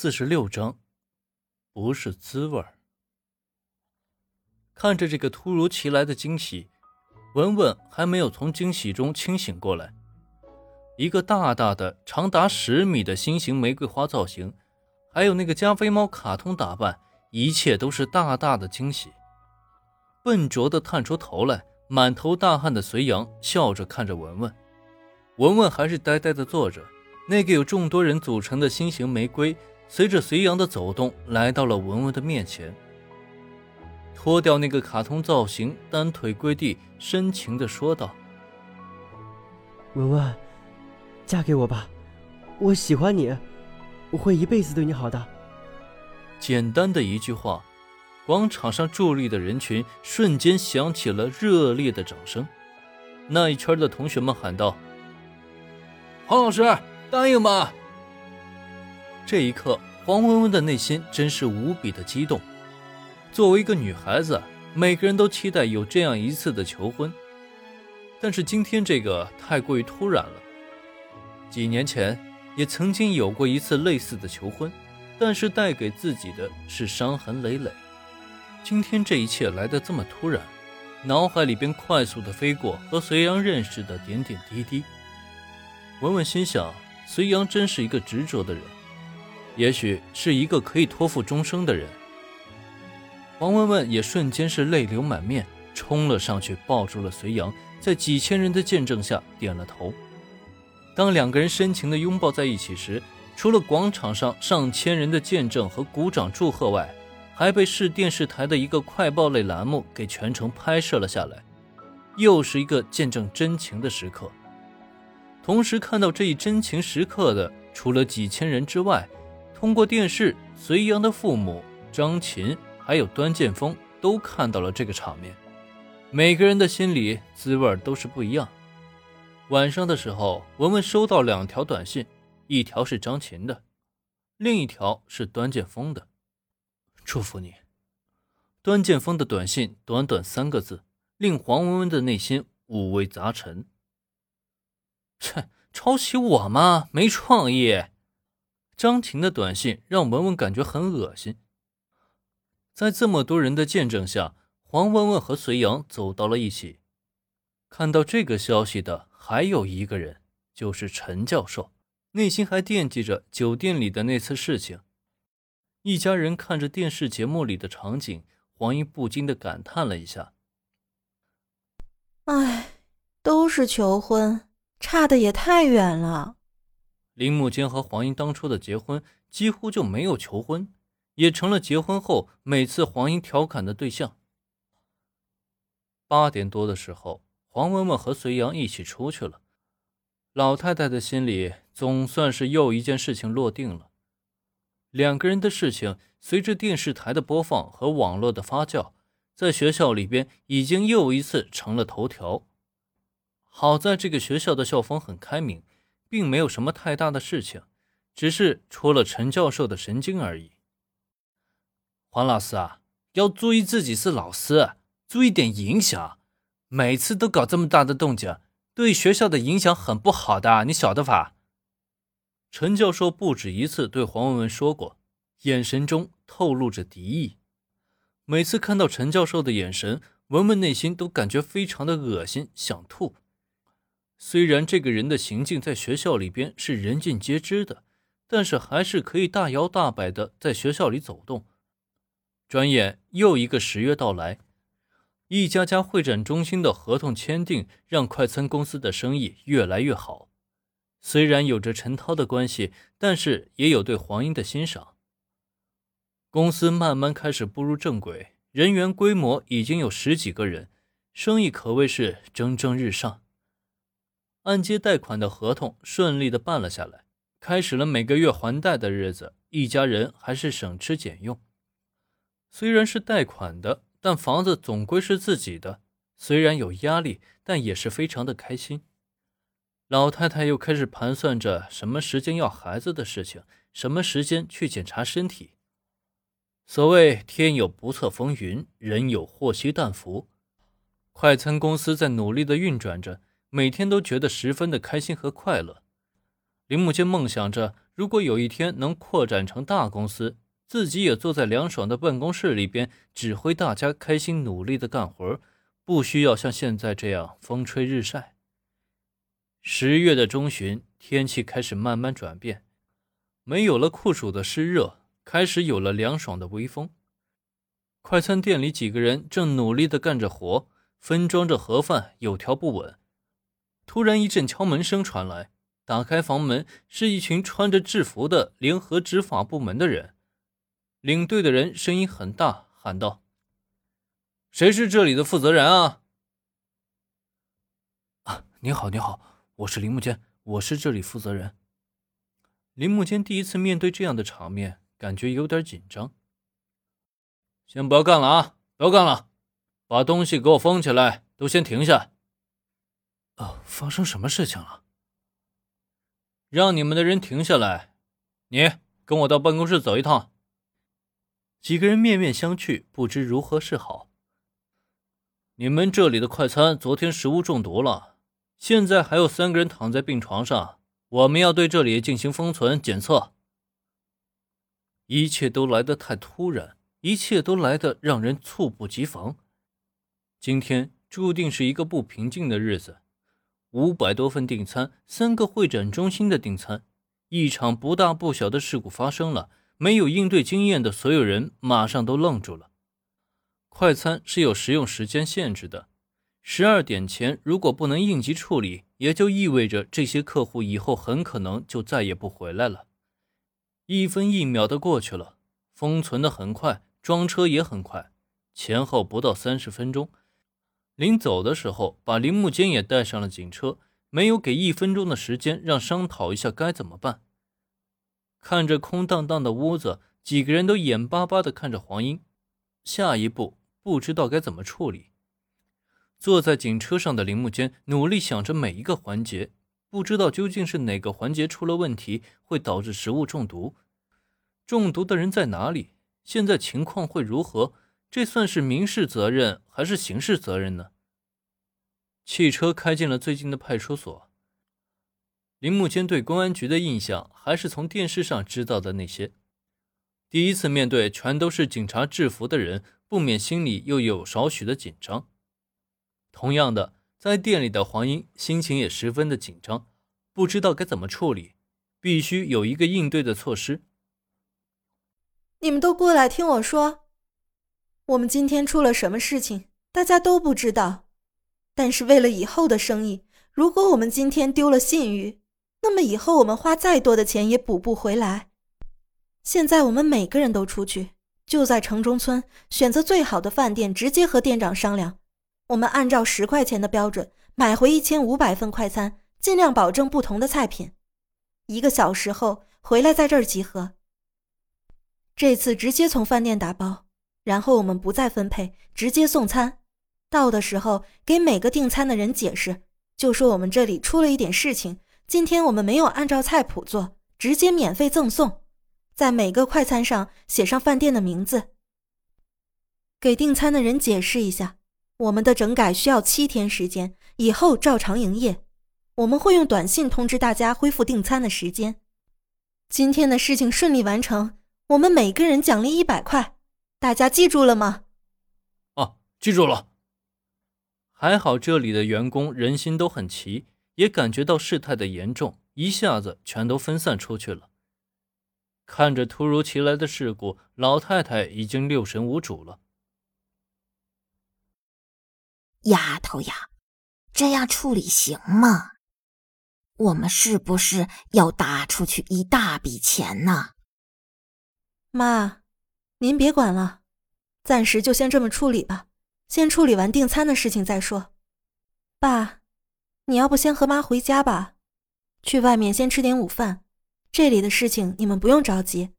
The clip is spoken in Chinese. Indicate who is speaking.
Speaker 1: 四十六章，不是滋味儿。看着这个突如其来的惊喜，文文还没有从惊喜中清醒过来。一个大大的、长达十米的心形玫瑰花造型，还有那个加菲猫卡通打扮，一切都是大大的惊喜。笨拙的探出头来，满头大汗的隋阳笑着看着文文，文文还是呆呆的坐着。那个有众多人组成的心形玫瑰，随着隋阳的走动，来到了文文的面前。脱掉那个卡通造型，单腿跪地，深情地说道：“
Speaker 2: 文文，嫁给我吧，我喜欢你，我会一辈子对你好的。”
Speaker 1: 简单的一句话，广场上伫立的人群瞬间响起了热烈的掌声。那一圈的同学们喊道：“
Speaker 3: 黄老师！”答应吗？
Speaker 1: 这一刻，黄文文的内心真是无比的激动。作为一个女孩子，每个人都期待有这样一次的求婚，但是今天这个太过于突然了。几年前也曾经有过一次类似的求婚，但是带给自己的是伤痕累累。今天这一切来得这么突然，脑海里边快速的飞过和隋阳认识的点点滴滴。文文心想。隋阳真是一个执着的人，也许是一个可以托付终生的人。黄文文也瞬间是泪流满面，冲了上去抱住了隋阳，在几千人的见证下点了头。当两个人深情的拥抱在一起时，除了广场上上千人的见证和鼓掌祝贺外，还被市电视台的一个快报类栏目给全程拍摄了下来，又是一个见证真情的时刻。同时看到这一真情时刻的，除了几千人之外，通过电视，隋阳的父母张琴还有端剑锋都看到了这个场面。每个人的心里滋味都是不一样。晚上的时候，文文收到两条短信，一条是张琴的，另一条是端剑锋的。祝福你。端剑锋的短信短短三个字，令黄文文的内心五味杂陈。切，抄袭我吗？没创意。张婷的短信让文文感觉很恶心。在这么多人的见证下，黄文文和隋阳走到了一起。看到这个消息的还有一个人，就是陈教授，内心还惦记着酒店里的那次事情。一家人看着电视节目里的场景，黄英不禁的感叹了一下：“
Speaker 4: 哎，都是求婚。”差的也太远了。
Speaker 1: 林木间和黄英当初的结婚几乎就没有求婚，也成了结婚后每次黄英调侃的对象。八点多的时候，黄文文和隋阳一起出去了。老太太的心里总算是又一件事情落定了。两个人的事情随着电视台的播放和网络的发酵，在学校里边已经又一次成了头条。好在这个学校的校风很开明，并没有什么太大的事情，只是戳了陈教授的神经而已。黄老师啊，要注意自己是老师，注意点影响。每次都搞这么大的动静，对学校的影响很不好的，你晓得吧？陈教授不止一次对黄文文说过，眼神中透露着敌意。每次看到陈教授的眼神，文文内心都感觉非常的恶心，想吐。虽然这个人的行径在学校里边是人尽皆知的，但是还是可以大摇大摆的在学校里走动。转眼又一个十月到来，一家家会展中心的合同签订，让快餐公司的生意越来越好。虽然有着陈涛的关系，但是也有对黄英的欣赏。公司慢慢开始步入正轨，人员规模已经有十几个人，生意可谓是蒸蒸日上。按揭贷款的合同顺利的办了下来，开始了每个月还贷的日子。一家人还是省吃俭用。虽然是贷款的，但房子总归是自己的。虽然有压力，但也是非常的开心。老太太又开始盘算着什么时间要孩子的事情，什么时间去检查身体。所谓天有不测风云，人有祸兮旦福。快餐公司在努力的运转着。每天都觉得十分的开心和快乐。林木间梦想着，如果有一天能扩展成大公司，自己也坐在凉爽的办公室里边，指挥大家开心努力的干活，不需要像现在这样风吹日晒。十月的中旬，天气开始慢慢转变，没有了酷暑的湿热，开始有了凉爽的微风。快餐店里几个人正努力的干着活，分装着盒饭，有条不紊。突然一阵敲门声传来，打开房门是一群穿着制服的联合执法部门的人。领队的人声音很大，喊道：“谁是这里的负责人啊？”“
Speaker 3: 啊，你好，你好，我是林木坚，我是这里负责人。”
Speaker 1: 林木坚第一次面对这样的场面，感觉有点紧张。先不要干了啊，不要干了，把东西给我封起来，都先停下。
Speaker 3: 哦，发生什么事情了？
Speaker 1: 让你们的人停下来。你跟我到办公室走一趟。几个人面面相觑，不知如何是好。你们这里的快餐昨天食物中毒了，现在还有三个人躺在病床上，我们要对这里进行封存检测。一切都来得太突然，一切都来得让人猝不及防。今天注定是一个不平静的日子。五百多份订餐，三个会展中心的订餐，一场不大不小的事故发生了。没有应对经验的所有人马上都愣住了。快餐是有食用时间限制的，十二点前如果不能应急处理，也就意味着这些客户以后很可能就再也不回来了。一分一秒的过去了，封存的很快，装车也很快，前后不到三十分钟。临走的时候，把林木坚也带上了警车，没有给一分钟的时间让商讨一下该怎么办。看着空荡荡的屋子，几个人都眼巴巴地看着黄英。下一步不知道该怎么处理。坐在警车上的林木坚努力想着每一个环节，不知道究竟是哪个环节出了问题，会导致食物中毒。中毒的人在哪里？现在情况会如何？这算是民事责任还是刑事责任呢？汽车开进了最近的派出所。林木坚对公安局的印象还是从电视上知道的那些。第一次面对全都是警察制服的人，不免心里又有少许的紧张。同样的，在店里的黄英心情也十分的紧张，不知道该怎么处理，必须有一个应对的措施。
Speaker 4: 你们都过来听我说，我们今天出了什么事情，大家都不知道。但是为了以后的生意，如果我们今天丢了信誉，那么以后我们花再多的钱也补不回来。现在我们每个人都出去，就在城中村选择最好的饭店，直接和店长商量。我们按照十块钱的标准买回一千五百份快餐，尽量保证不同的菜品。一个小时后回来，在这儿集合。这次直接从饭店打包，然后我们不再分配，直接送餐。到的时候给每个订餐的人解释，就说我们这里出了一点事情。今天我们没有按照菜谱做，直接免费赠送，在每个快餐上写上饭店的名字。给订餐的人解释一下，我们的整改需要七天时间，以后照常营业。我们会用短信通知大家恢复订餐的时间。今天的事情顺利完成，我们每个人奖励一百块，大家记住了吗？
Speaker 3: 哦，记住了。
Speaker 1: 还好这里的员工人心都很齐。也感觉到事态的严重，一下子全都分散出去了。看着突如其来的事故，老太太已经六神无主了。
Speaker 5: 丫头呀，这样处理行吗？我们是不是要打出去一大笔钱呢？
Speaker 4: 妈，您别管了，暂时就先这么处理吧，先处理完订餐的事情再说。爸。你要不先和妈回家吧，去外面先吃点午饭。这里的事情你们不用着急，